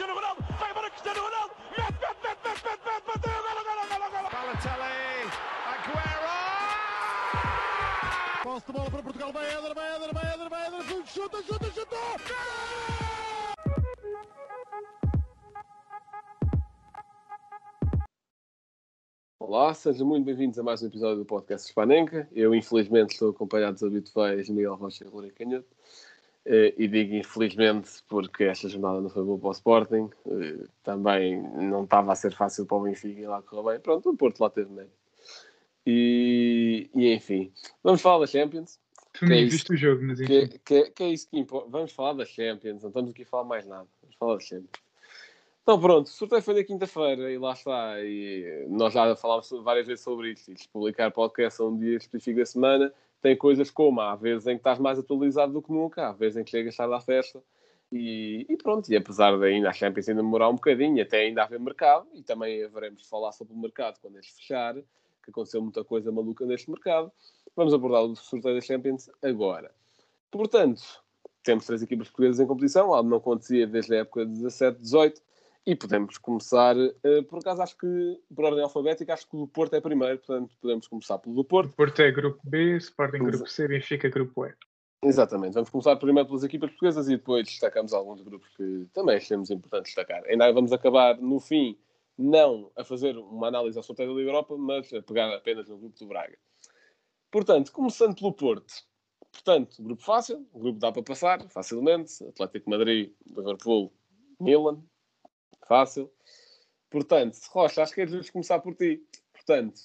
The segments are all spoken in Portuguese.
Cristiano Ronaldo, vai embora Cristiano Ronaldo, mete, mete, mete, mete, mete, mete, bateu, golo, golo, golo, golo. Balotelli, Aguero! Posse de bola para Portugal, vai Éder, vai Éder, vai Éder, vai Éder, chuta, chuta, chuta! Olá, sejam muito bem-vindos a mais um episódio do podcast Spanenka. Eu, infelizmente, estou acompanhado dos habituais Miguel Rocha e Rui Canhoto. Eh, E digo infelizmente porque esta jornada não foi boa para o Sporting. Eh, Também não estava a ser fácil para o Benfica e lá correu bem. Pronto, o Porto lá teve mérito. E, e enfim, vamos falar da Champions. Tu é nem isso? viste o jogo, mas enfim. Que, que, que é isso que importa. Vamos falar da Champions, não estamos aqui a falar mais nada. Vamos falar da Champions. Então pronto, o sorteio foi na quinta-feira e lá está. E nós já falámos várias vezes sobre isto. E publicar podcast a um dia específico da semana tem coisas como há vezes em que estás mais atualizado do que nunca, há vezes em que chegas tarde à festa. E, e pronto, e apesar de ainda a Champions ainda demorar um bocadinho, até ainda haver mercado, e também haveremos de falar sobre o mercado quando este fechar, que aconteceu muita coisa maluca neste mercado. Vamos abordar o sorteio da Champions agora. Portanto, temos três equipas portuguesas em competição, algo não acontecia desde a época de 17, 18, e podemos começar, eh, por acaso acho que, por ordem alfabética, acho que o Porto é primeiro, portanto podemos começar pelo do Porto. Porto é grupo B, Sporting grupo C, Benfica grupo E. Exatamente, vamos começar primeiro pelas equipas portuguesas e depois destacamos alguns grupos que também achamos importante destacar. Ainda vamos acabar, no fim, não a fazer uma análise ao sorteio da Liga Europa, mas a pegar apenas no grupo do Braga. Portanto, começando pelo Porto. Portanto, grupo fácil, o grupo dá para passar facilmente. Atlético Madrid, Liverpool, Milan, fácil. Portanto, Rocha, acho que é justo começar por ti. Portanto,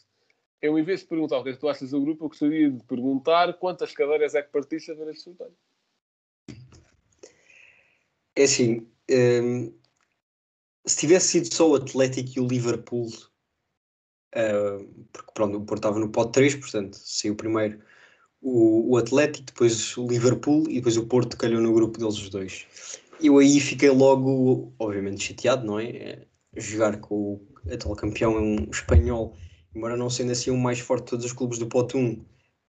eu em vez de perguntar o que é que tu achas do grupo, eu gostaria de perguntar quantas cadeiras é que partiste a ver este sorteio. É assim, hum, se tivesse sido só o Atlético e o Liverpool, ah, porque pronto, o Porto estava no pote 3, portanto, saiu primeiro o, o Atlético, depois o Liverpool e depois o Porto calhou no grupo deles os dois. Eu aí fiquei logo, obviamente, chateado, não é? É, Jogar com o atual campeão é um espanhol, embora não sendo assim o mais forte de todos os clubes do pote 1,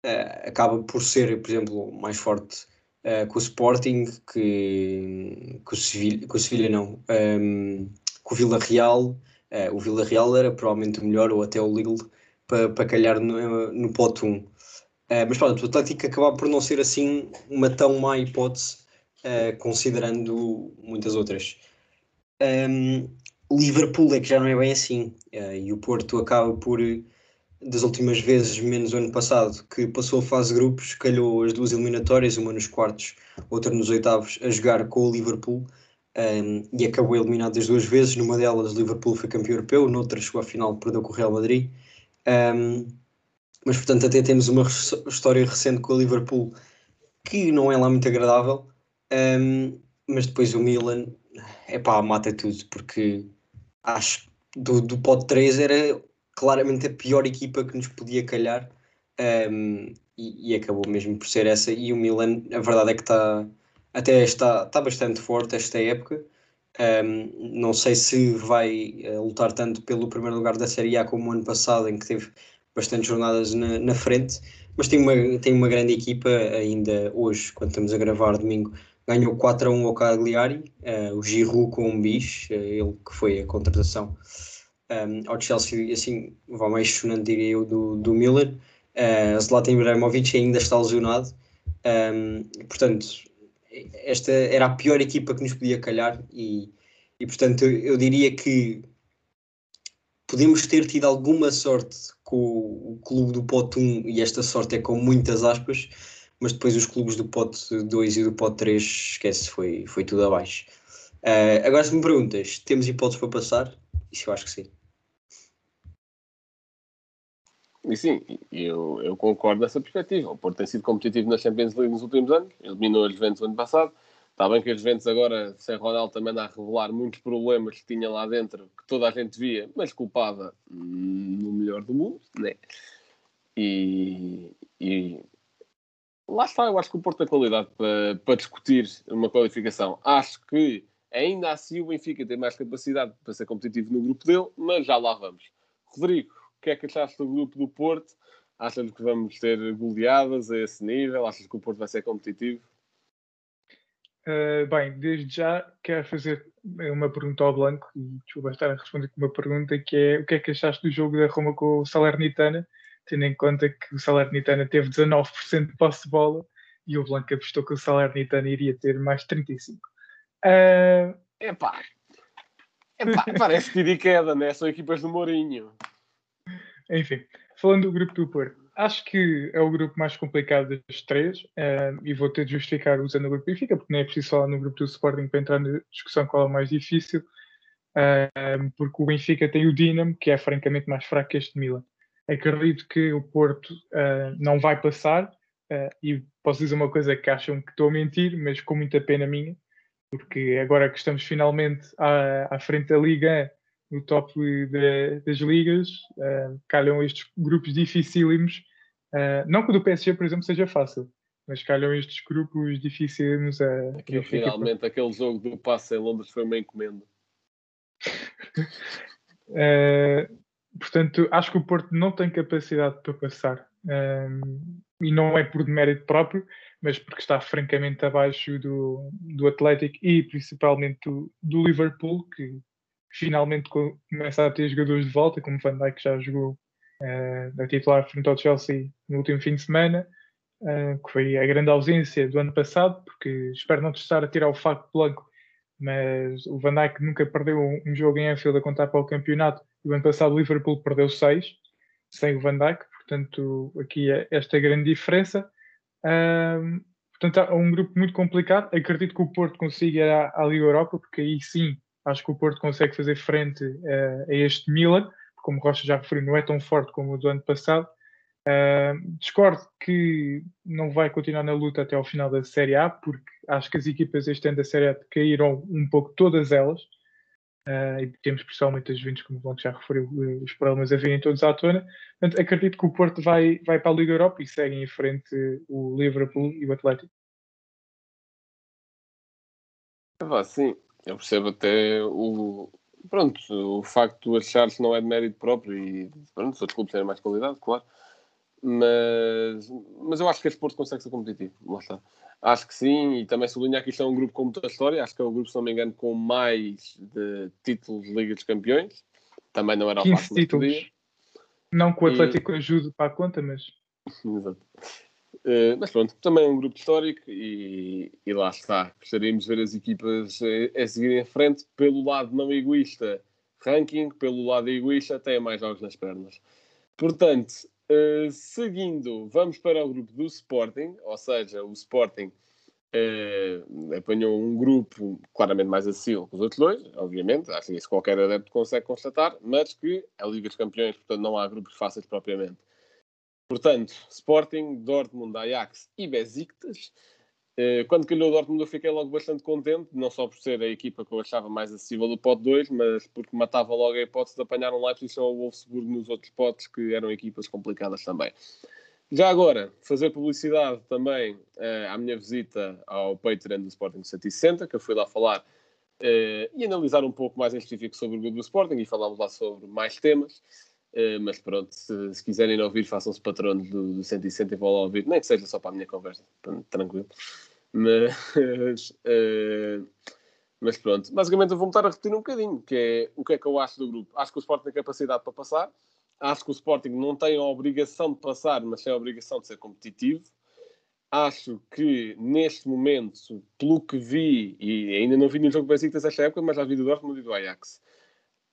ah, acaba por ser, por exemplo, mais forte uh, com o Sporting, que, que o Sevilha, com o Sevilha não, um, com o Vila Real. Uh, o Vila Real era provavelmente o melhor, ou até o Lille, para pa calhar no, no pote 1. Uh, mas pronto, o Atlético acabava por não ser assim uma tão má hipótese, uh, considerando muitas outras. Um, Liverpool é que já não é bem assim, uh, e o Porto acaba por das últimas vezes, menos o ano passado, que passou a fase de grupos, calhou as duas eliminatórias, uma nos quartos, outra nos oitavos, a jogar com o Liverpool um, e acabou eliminado das duas vezes. Numa delas, o Liverpool foi campeão europeu, noutra chegou à final, perdeu com o Real Madrid. Um, mas, portanto, até temos uma história recente com o Liverpool que não é lá muito agradável. Um, mas depois o Milan, é pá, mata tudo, porque acho do, do pote 3 era claramente a pior equipa que nos podia calhar um, e, e, acabou mesmo por ser essa. E o Milan, a verdade é que está até está, está bastante forte esta época. Um, não sei se vai uh, lutar tanto pelo primeiro lugar da Série A como o ano passado, em que teve bastantes jornadas na, na frente, mas tem uma, tem uma grande equipa ainda hoje, quando estamos a gravar domingo. Ganhou 4 a 1 ao Cagliari, uh, o Giroud com um bicho, uh, ele que foi a contratação um, ao Chelsea, assim, vai mais chonante, diria eu, do, do Miller. Uh, Zlatan Ibrahimovic ainda está lesionado. Um, portanto, esta era a pior equipa que nos podia calhar e, e portanto, eu, eu diria que podemos ter tido alguma sorte com o clube do pote 1 e esta sorte é com muitas aspas, mas depois os clubes do pote 2 e do pote 3, esquece, foi, foi tudo abaixo. Uh, agora, se me perguntas, temos hipóteses para passar? Isso eu acho que sim. E sim, eu, eu concordo nessa perspectiva. O Porto tem sido competitivo na Champions League nos últimos anos, eliminou a Juventus no ano passado. Está bem que a Juventus agora, sem Ronaldo, também a revelar muitos problemas que tinha lá dentro, que toda a gente via, mas culpada no melhor do mundo, né? E, e lá está, eu acho que o Porto tem qualidade para, para discutir uma qualificação. Acho que ainda assim o Benfica tem mais capacidade para ser competitivo no grupo dele, mas já lá vamos. Rodrigo, o que é que achaste do grupo do Porto? Achas que vamos ter goleadas a esse nível? Achas que o Porto vai ser competitivo? Uh, bem, desde já quero fazer uma pergunta ao Blanco e desculpa estar a responder com uma pergunta que é o que é que achaste do jogo da Roma com o Salernitana, tendo em conta que o Salernitana teve 19% de posse de bola e o Blanco apostou que o Salernitana iria ter mais 35%. Uh... Epá, epá parece que de queda, né? São equipas do Mourinho. Enfim, falando do grupo do Porto, acho que é o grupo mais complicado dos três uh, e vou ter de justificar usando o grupo Benfica, porque não é preciso falar no grupo do Sporting para entrar na discussão qual é o mais difícil, uh, porque o Benfica tem o Dinamo, que é francamente mais fraco que este Milan. Acredito que o Porto uh, não vai passar e posso dizer uma coisa que acham que estou a mentir, mas com muita pena minha, porque agora que estamos finalmente à, à frente da Liga no top de, das ligas, uh, calham estes grupos dificílimos. Uh, não que o do PSG, por exemplo, seja fácil, mas calham estes grupos dificílimos. A, Aqui, finalmente, aquele jogo do passe em Londres foi uma encomenda. uh, portanto, acho que o Porto não tem capacidade para passar. e não é por demérito próprio, mas porque está francamente abaixo do, do Atlético e principalmente do, do Liverpool, que finalmente começa a ter jogadores de volta, como Van Dijk já jogou uh, a titular frente ao Chelsea no último fim de semana, uh, que foi a grande ausência do ano passado, porque espero não estar a tirar o facto blanco, mas o Van Dijk nunca perdeu um, jogo em Anfield a contar para o campeonato, e o ano passado o Liverpool perdeu seis, sem o Van Dijk, portanto aqui é esta grande diferença. Um, portanto, é um grupo muito complicado. Acredito que o Porto consiga ir à, à Liga Europa, porque aí sim Acho que o Porto consegue fazer frente uh, a este Milan, como o Rocha já referiu, não é tão forte como o do ano passado. Uh, discordo que não vai continuar na luta até ao final da Série A, porque acho que as equipas este ano da Série A caíram um pouco todas elas. Uh, e temos principalmente as Juventus, como o já referiu, os problemas a virem todos à tona. Portanto, acredito que o Porto vai, vai para a Liga Europa e segue em frente o Liverpool e o Atlético. sim, eu percebo até o. Pronto, o facto de achar-se não é de mérito próprio e pronto, os outros clubes terem mais qualidade, claro. Mas, mas eu acho que este Porto consegue ser competitivo. Lá está. Acho que sim, e também sublinhar que isto é um grupo com muita história. Acho que é o grupo, se não me engano, com mais de títulos de Liga dos Campeões. Também não era o 15 títulos. Não que o Atlético e... ajude para a conta, mas. Exato. Uh, mas pronto, também é um grupo histórico e, e lá está. Gostaríamos de ver as equipas a, a seguir em frente pelo lado não egoísta ranking, pelo lado egoísta até mais jogos nas pernas. Portanto, uh, seguindo, vamos para o grupo do Sporting, ou seja, o Sporting uh, apanhou um grupo claramente mais acessível que os outros dois, obviamente, acho que isso qualquer adepto consegue constatar, mas que é a Liga dos Campeões, portanto não há grupos fáceis propriamente. Portanto, Sporting, Dortmund, Ajax e Besiktas. Eh, quando calhou o Dortmund eu fiquei logo bastante contente, não só por ser a equipa que eu achava mais acessível do pote 2, mas porque matava logo a hipótese de apanhar um Leipzig ou o Wolfsburg nos outros potes que eram equipas complicadas também. Já agora, fazer publicidade também uh, à minha visita ao Patreon do Sporting 160, que eu fui lá falar uh, e analisar um pouco mais em específico sobre o grupo do Sporting e falámos lá sobre mais temas. Uh, mas pronto, se, se, quiserem ouvir, façam-se patronos do, do 160 e vão lá ouvir, nem que seja só para a minha conversa, tranquilo. Mas, uh, mas pronto, basicamente eu vou voltar a repetir um bocadinho, que é o que é que eu acho do grupo. Acho que o Sporting tem capacidade para passar, acho que o Sporting não tem a obrigação de passar, mas tem a obrigação de ser competitivo. Acho que neste momento, pelo que vi, e ainda não vi nenhum jogo bem esta época, mas já vi do Dortmund e do Ajax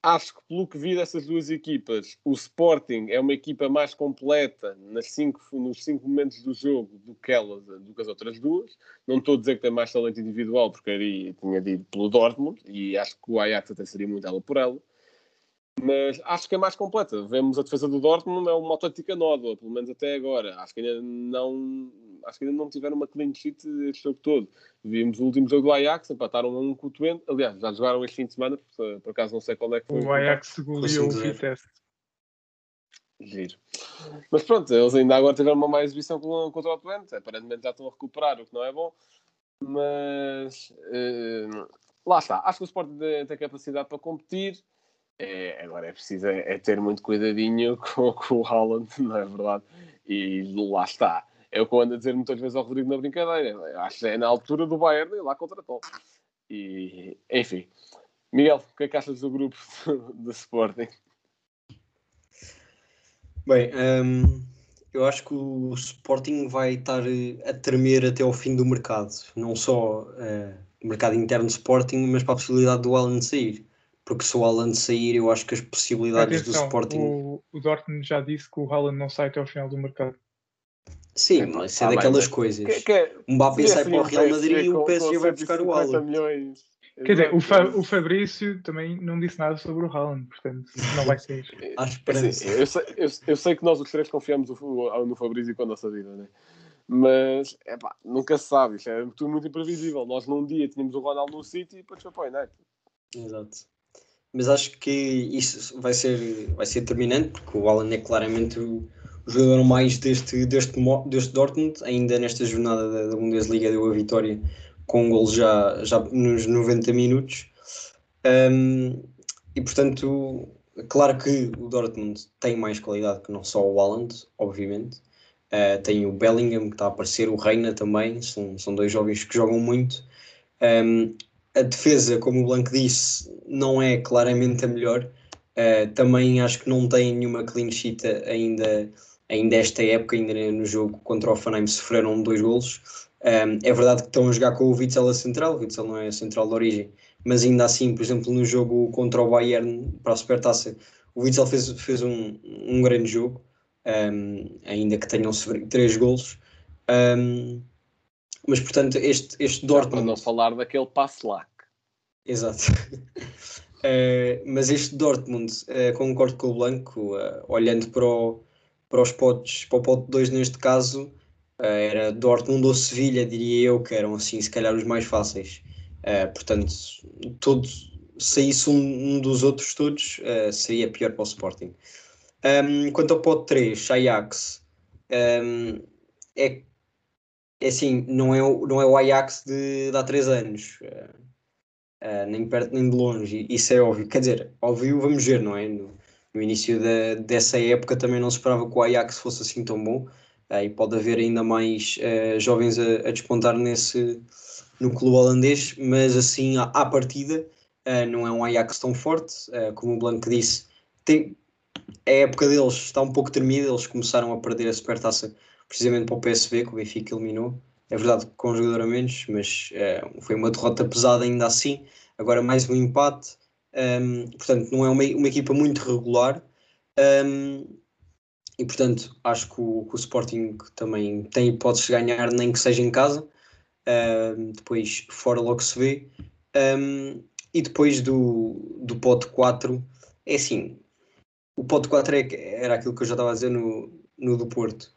Acho que, pelo que vi dessas duas equipas, o Sporting é uma equipa mais completa nas cinco, nos cinco momentos do jogo do que, elas, do que as outras duas. Não estou a dizer que tem mais talento individual, porque aí tinha dito pelo Dortmund, e acho que o Ajax até seria muito ela por ela. Mas acho que é mais completa. Vemos a defesa do Dortmund, é uma autêntica nódoa, pelo menos até agora. Acho que ainda não, acho que ainda não tiveram uma clean sheet este jogo todo. Vimos o último jogo do Ajax, empataram a um com o Twente. Aliás, já jogaram este fim de semana, por, por acaso não sei qual é que foi. O Ajax goleou o Vitesse. Giro. Mas pronto, eles ainda agora tiveram uma má exibição contra o Twente. Aparentemente já estão a recuperar, o que não é bom. Mas uh, lá está. Acho que o Sport tem capacidade para competir. É, agora é preciso é, é ter muito cuidadinho com, com, o Haaland, não é verdade? E lá está. É o que eu ando a dizer muitas vezes ao Rodrigo na brincadeira. Acho que é na altura do Bayern e lá contratou. E, enfim. Miguel, o que é que achas do grupo do Sporting? Bem, hum, eu acho que o Sporting vai estar eh, a tremer até ao fim do mercado. Não só uh, o mercado interno do Sporting, mas para a possibilidade do Alan sair. Porque se o Alan sair, eu acho que as possibilidades Atenção, do Sporting. o, o Dortmund já disse que o Haaland não sai até ao final do mercado. Sim, mas isso é Ah, bem, daquelas mas coisas. Que, que é, O Mbappé sai para o Real Madrid e o PSG com vai buscar o 150 Haaland. milhões. Quer dizer, o, Fa- o Fabrício também não disse nada sobre o Haaland, portanto não vai sair. Há Assim, esperança. eu, sei, eu, eu sei que nós os três confiamos o- o- no Fabrício com a nossa vida, né? mas epá, nunca se sabe, isto é tudo muito imprevisível. Nós num dia tínhamos o Ronaldo no City e depois foi para o United. Exato. Mas acho que isso vai ser, vai ser determinante, porque o Alan é claramente o jogador mais deste, deste, deste Dortmund. Ainda nesta jornada da, da Bundesliga deu a vitória com um gol já, já nos 90 minutos. Um, e portanto, claro que o Dortmund tem mais qualidade que não só o Haaland, obviamente. Uh, tem o Bellingham que está a aparecer, o Reina também, são, são dois jovens que jogam muito. Um, a defesa, como o Blanco disse, não é claramente a melhor. Uh, também acho que não tem nenhuma clean sheet ainda, ainda esta época, ainda no jogo contra o Hoffenheim sofreram dois golos. Um, é verdade que estão a jogar com o Witzel a central, o Witzel não é a central de origem, mas ainda assim, por exemplo, no jogo contra o Bayern para a Supertaça, o Witzel fez, fez um, um grande jogo, um, ainda que tenham sofrido três golos. Mas portanto, este, este Já Para Dortmund. não falar daquele passe lá. Exato. Eh, mas este Dortmund, eh, concordo com o Blanco, eh, olhando para, o, para os potes, para o pote 2 neste caso, eh, era Dortmund ou Sevilha, diria eu, que eram assim, se calhar os mais fáceis. Eh, portanto, todos, saísse um, um dos outros todos, eh, seria pior para o Sporting. Quanto ao pote 3, Ajax, é, é assim, não é, não é o Ajax de, de há 3 anos. Uh, nem perto nem de longe, isso é óbvio. Quer dizer, óbvio, vamos ver, não é? No, no início da, dessa época também não se esperava que o Ajax fosse assim tão bom, uh, e pode haver ainda mais uh, jovens a, a despontar nesse, no clube holandês, mas assim, à, à partida, uh, não é um Ajax tão forte, como o Blanco disse. Tem, a época deles está um pouco tremida, eles começaram a perder a supertaça precisamente para o PSV, que o Benfica eliminou. É verdade, com um jogador a menos, mas foi uma derrota pesada ainda assim. Agora mais um empate. Um, portanto, não é uma, uma equipa muito regular. Um, e portanto, acho que o, que o, Sporting também tem hipóteses de ganhar, nem que seja em casa. Um, depois, fora logo se vê. e depois do, do pote 4, é assim: o pote 4 é, era aquilo que eu já estava a dizer no, no do Porto.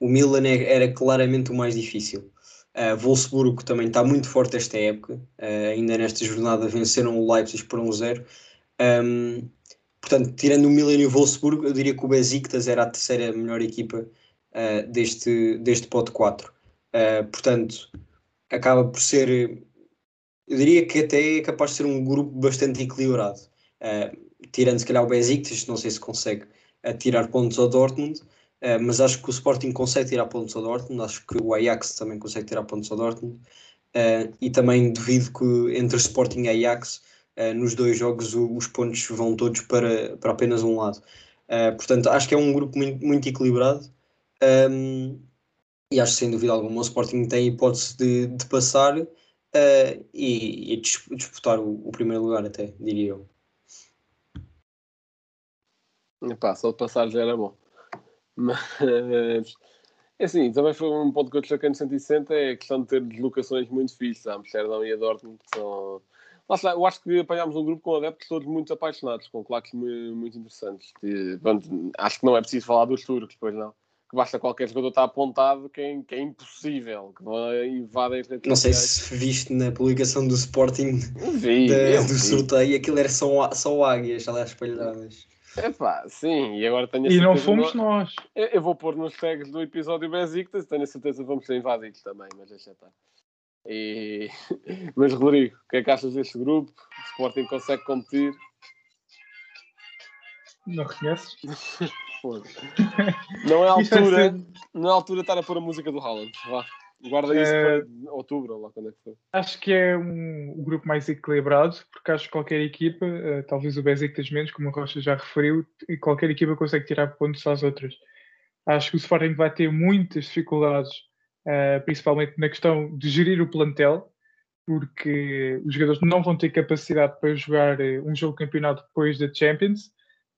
o Milan é, era claramente o mais difícil. Uh, Wolfsburgo também está muito forte esta época, uh, ainda nesta jornada venceram o Leipzig por 1-0. Um, portanto, tirando o Milan e o Wolfsburgo, eu diria que o Besiktas era a terceira melhor equipa uh, deste, deste pote 4. portanto, acaba por ser, eu diria que até é capaz de ser um grupo bastante equilibrado. tirando se calhar o Besiktas, não sei se consegue tirar pontos ao Dortmund, mas acho que o Sporting consegue tirar pontos ao Dortmund, acho que o Ajax também consegue tirar pontos ao Dortmund, uh, e também duvido que entre Sporting e Ajax, uh, nos dois jogos, os pontos vão todos para, para apenas um lado. portanto, acho que é um grupo muito, muito equilibrado, um, e acho que sem dúvida alguma o Sporting tem hipótese de, de passar e, e, disputar o, o primeiro lugar, até, diria eu. Epá, só de passar já era bom. Mas, é assim, também foi um ponto que eu destaquei no 160, é a questão de ter deslocações muito fixas. A Amsterdão e a Dortmund são... Lá, eu acho que apanhámos um grupo com adeptos todos muito apaixonados, com claques muito, interessantes. E, pronto, acho que não é preciso falar dos turcos, pois não. Que basta qualquer jogador estar apontado que é, que é impossível, que não invadem Não sei se viste na publicação do Sporting Vi, da- do vi. sorteio, aquilo era só, só águias lá espalhadas. Epá, sim, e agora tenho a E não certeza fomos que nós. Eu, eu vou pôr nos tags do episódio Besiktas, tenho a certeza que vamos ser invadidos também, mas deixa estar. E... Mas Rodrigo, o que é que achas deste grupo? O Sporting consegue competir? Não reconheces? Não é a Isto vai altura, ser- Na altura estar a pôr a música do Haaland. Vá. Guarda isso Eh, para outubro, ou lá quando é que foi. Acho que é um, o grupo mais equilibrado, porque acho que qualquer equipa, eh, talvez o Besiktas menos, como o Rocha já referiu, e qualquer equipa consegue tirar pontos às outras. Acho que o Sporting vai ter muitas dificuldades, eh, principalmente na questão de gerir o plantel, porque os jogadores não vão ter capacidade para jogar um jogo de campeonato depois da Champions.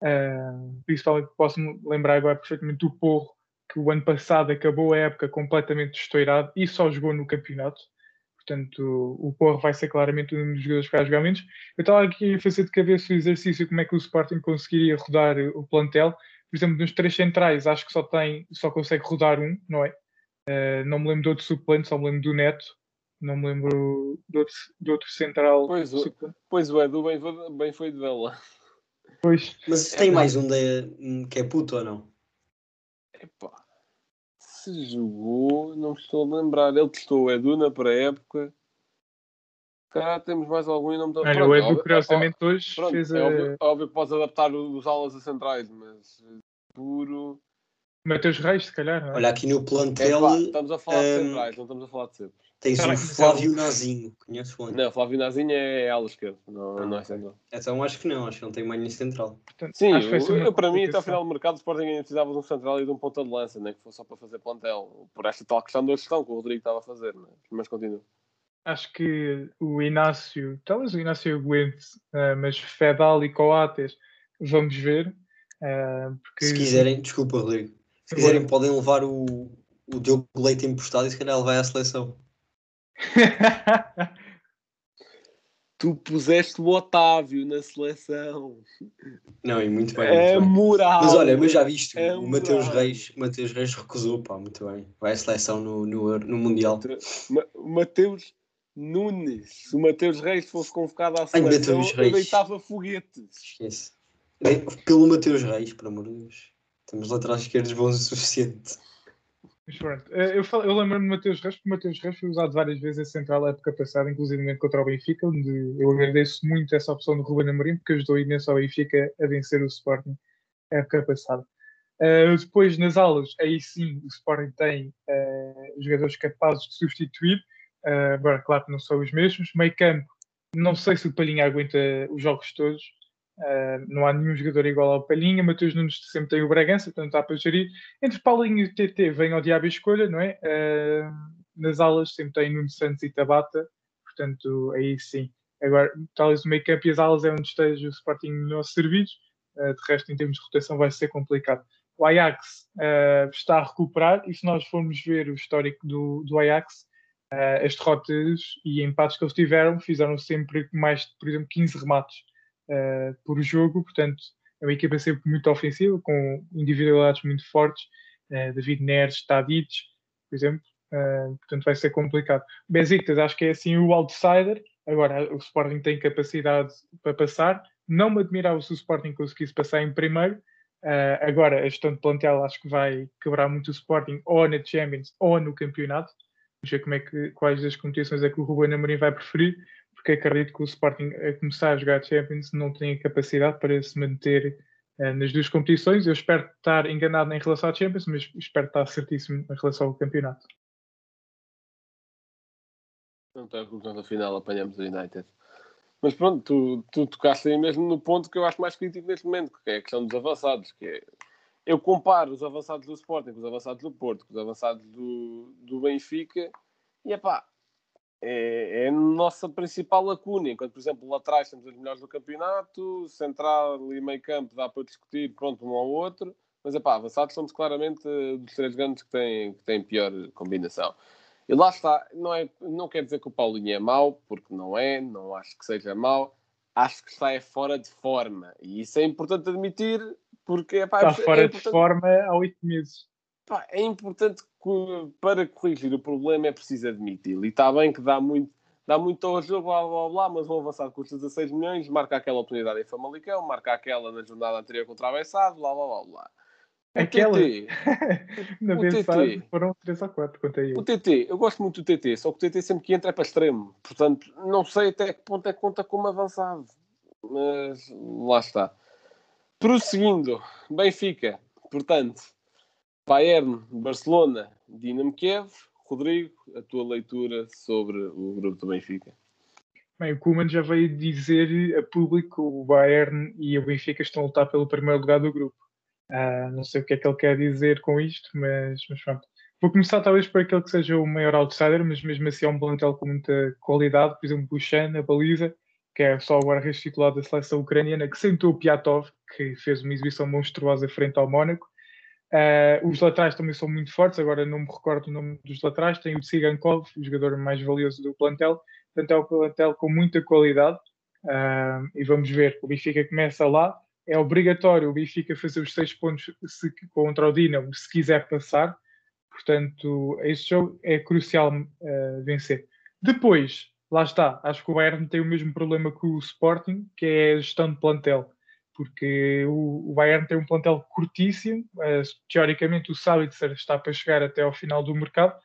Eh, principalmente posso-me lembrar agora perfeitamente do Porro, que o ano passado acabou a época completamente estourado e só jogou no campeonato. Portanto, o Porro vai ser claramente um dos jogadores que vai jogar menos. Eu estava aqui a fazer de cabeça o exercício como é que o Sporting conseguiria rodar o plantel. Por exemplo, nos três centrais, acho que só tem, só consegue rodar um, não é? Eh, não me lembro de outro suplente, só me lembro do Neto. Não me lembro de outro, de outro central Pois, o-. Pois o Edu bem foi, bem foi de vela. Pois, Mas tem mais um um que é puto ou não? Epá. Se jogou, não me estou a lembrar. Ele testou o Edu na pré-época. Cá temos mais algum e não me estou olha, Pronto, o é Edu, óbvio- curiosamente, hoje Pronto, fez é a óbvio, é óbvio que podes adaptar os alas a centrais, mas puro. Mateus Reis, se calhar, é? Olha, aqui no plantel Epá, estamos a falar de hum, centrais, não estamos a falar de sempre. Tens Tá o mas Flávio Nazinho. Conheces o Não, Flávio Nazinho é ala esquerda, não, Ah, não é central. Então acho que não, acho que não tem mais nenhum central. Portanto, Sim, eu, uma eu, para mim, até ao final do mercado, o Sporting ainda precisava de um central e de um ponta de lança, nem que fosse só para fazer plantel. Por esta tal questão da gestão que o Rodrigo estava a fazer, mas, mas continua. acho que o Inácio, talvez o Inácio aguente, eh, mas Fedal e Coates, vamos ver. eh, porque Se quiserem, desculpa, Rodrigo. Se quiserem, podem levar o, o Diogo Leite emprestado e se calhar ele vai à seleção. Tu puseste o Otávio na seleção. Não, e muito bem. É muito bem. moral. Mas olha, mas já viste, É o Mateus moral. Reis, Mateus Reis recusou, pá, muito bem. Vai à seleção no, no, no Mundial. Ma- Mateus Nunes. Se o Mateus Reis fosse convocado à Ai, seleção, Mateus eu deitava foguetes. Esquece. Pelo Mateus Reis, por amor de Deus. Temos laterais esquerdos bons o suficiente. Eh, eu, eu lembro-me de Mateus Reis, porque Mateus Reis foi usado várias vezes a central época passada, inclusive contra o Benfica, onde eu agradeço muito essa opção do Ruben Amorim, porque ajudou imenso ao Benfica a vencer o Sporting época passada. Eh, depois, nas aulas, aí sim, o Sporting tem eh, jogadores capazes de substituir, eh, agora, claro que não são os mesmos. Meio campo, não sei se o Palhinha aguenta os jogos todos, eh, não há nenhum jogador igual ao Palhinha. Mateus Nunes sempre tem o Bragança, portanto dá para gerir. Entre Paulinho e TT vem ao diabo a escolha, não é? Eh, nas alas sempre tem Nuno Santos e Tabata, portanto aí sim. Agora, talvez o meio campo e as alas é onde esteja o Sporting melhor servido, eh, de resto, em termos de rotação, vai ser complicado. O Ajax está a recuperar e se nós formos ver o histórico do, do Ajax, as derrotas e empates que eles tiveram fizeram sempre mais por exemplo, 15 remates eh, por jogo, portanto é uma equipa sempre muito ofensiva, com individualidades muito fortes, eh, David Neres, Tadic, por exemplo, eh, portanto vai ser complicado. Besiktas acho que é assim o outsider, agora o Sporting tem capacidade para passar, não me admirava se o Sporting conseguisse passar em primeiro, eh, agora a gestão de plantel acho que vai quebrar muito o Sporting ou na Champions ou no campeonato, Vamos ver como é que, quais das competições é que o Ruben Amorim vai preferir, porque acredito que o Sporting, a começar a jogar Champions, não tem capacidade para se manter eh, nas duas competições. Eu espero estar enganado em relação à Champions, mas espero estar certíssimo em relação ao campeonato. Não a conclusão da final, apanhamos o United. Mas pronto, tu, tu tocaste aí mesmo no ponto que eu acho mais crítico neste momento, que é a questão dos avançados. Que é, eu comparo os avançados do Sporting com os avançados do Porto, com os avançados do, do Benfica, e epá, é, é a nossa principal lacuna. Enquanto, por exemplo, lá atrás temos os melhores do campeonato, central e meio campo dá para discutir, pronto, um ao outro, mas epá, avançados somos claramente eh, dos três grandes que têm, que têm pior combinação. E lá está, não, é, não quer dizer que o Paulinho é mau, porque não é, não acho que seja mau, acho que está é fora de forma. E isso é importante admitir, porque epá, Está é fora de importante- forma há oito meses. Pá, é importante para corrigir o problema é preciso admiti-lo. E está bem que dá muito, dá muito ao jogo, blá blá blá, mas um avançado custa 16 milhões, marca aquela oportunidade em Famalicão, marca aquela na jornada anterior contra a Bessado, blá blá blá blá. Aquela- TT, Na TT. foram três ou quatro, contei o eu. TT, eu gosto muito do TT, só que o TT sempre que entra é para extremo. Portanto, não sei até que ponto é que conta como avançado. Mas lá está. Prosseguindo, Benfica, portanto, Bayern, Barcelona, Dinamo Kiev. Rodrigo, a tua leitura sobre o grupo do Benfica. Bem, o Koeman já veio dizer a público o Bayern e o Benfica estão a lutar pelo primeiro lugar do grupo. Uh, não sei o que é que ele quer dizer com isto, mas, mas pronto. Vou começar talvez por aquele que seja o maior outsider, mas mesmo assim é um plantel com muita qualidade. Por exemplo, Shan, na baliza, que é só o guarda-redes titular da seleção ucraniana, que sentou o Piatov, que fez uma exibição monstruosa frente ao Mónaco. Uh, os laterais também são muito fortes, agora não me recordo o nome dos laterais. Tem o Tsigankov, o jogador mais valioso do plantel. Portanto, é um plantel com muita qualidade. Uh, e vamos ver, o Benfica começa lá. É obrigatório o Benfica fazer os seis pontos se, contra o Dinamo se quiser passar. Portanto, este jogo é crucial uh, vencer. Depois, lá está, acho que o Bayern tem o mesmo problema que o Sporting, que é a gestão de plantel porque o, Bayern tem um plantel curtíssimo, uh, teoricamente o Sabitzer está para chegar até ao final do mercado,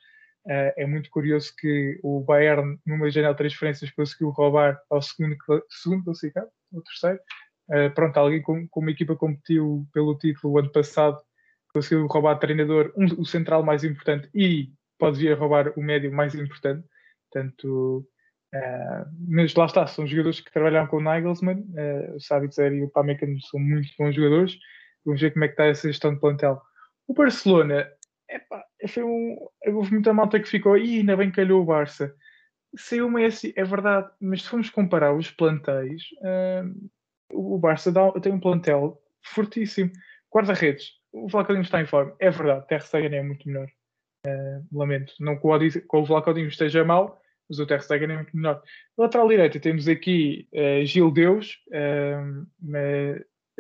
uh, é muito curioso que o Bayern, numa janela de transferências, conseguiu roubar ao segundo, segundo classificado, ou terceiro, uh, pronto, alguém com, com uma equipa que competiu pelo título o ano passado, conseguiu roubar treinador, um, o central mais importante e pode vir a roubar o médio mais importante, portanto Uh, mas lá está, são jogadores que trabalham com o Nagelsmann, uh, o Sabitzer e o Pamecano são muito bons jogadores. Vamos ver como é que está essa gestão de plantel. O Barcelona, epá, foi um, houve muita malta que ficou, e ainda bem calhou o Barça. Saiu o Messi, é verdade, mas se formos comparar os plantéis, uh, o Barça dá, tem um plantel fortíssimo. Guarda-redes, o Vlacodinho está em forma, é verdade, Ter Stegen é muito melhor. lamento, não que o, o Vlacodinho esteja mal, mas o Ter Stegen é muito melhor. Lateral direita temos aqui uh, Gil Deus, uh,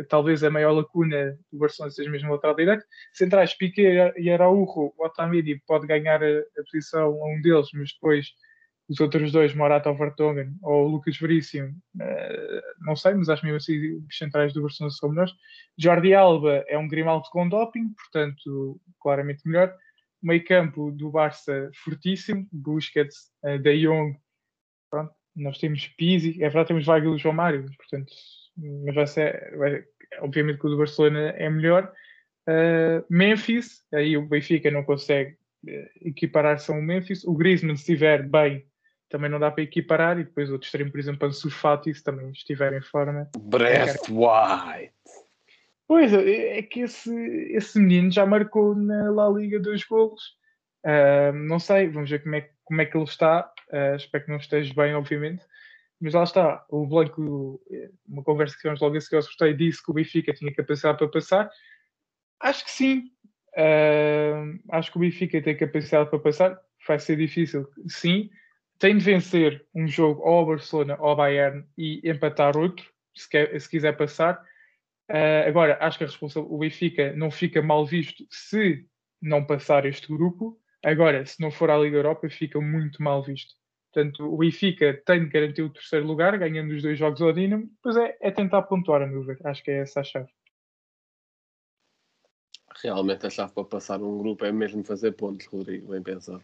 talvez a maior lacuna do Barcelona seja mesmo lateral direito. Centrais Piquet e Araújo, o Otamendi pode ganhar a, a, posição a um deles, mas depois os outros dois, Morata ou Vertonghen ou Lucas Veríssimo, uh, não sei, mas acho mesmo assim os centrais do Barcelona são melhores. Jordi Alba é um Grimaldo com doping, portanto, claramente melhor meio campo do Barça fortíssimo, Busquets, uh, De Jong, pronto, nós temos Pizzi, é verdade temos Weigl e João Mário, portanto, mas vai ser, vai, obviamente que o do Barcelona é melhor. Uh, Memphis, aí o Benfica não consegue uh, equiparar-se ao Memphis, o Griezmann se estiver bem, também não dá para equiparar, e depois outro extremo, por exemplo, Ansu Fati, se também estiver em forma. Breath White. Pois, é, é que esse, esse menino já marcou na La Liga dois golos. Uh, não sei, vamos ver como é, como é que ele está. Uh, espero que não esteja bem, obviamente. Mas lá está, o Blanco, uma conversa que tivemos logo a seguir ao sorteio, disse que o Benfica tinha capacidade para passar. Acho que sim. Uh, acho que o Benfica tem capacidade para passar. Vai ser difícil, sim. Tem de vencer um jogo ou ao Barcelona ou ao Bayern e empatar outro, se, quer, se quiser passar. Uh, agora, acho que a responsabilidade, o Benfica não fica mal visto se não passar este grupo. Agora, se não for à Liga Europa, fica muito mal visto. Portanto, o Benfica tem de garantir o terceiro lugar, ganhando os dois jogos ao Dinamo. Depois é, é tentar pontuar, a meu ver. Acho que é essa a chave. Realmente a chave para passar um grupo é mesmo fazer pontos, Rodrigo, bem pensado.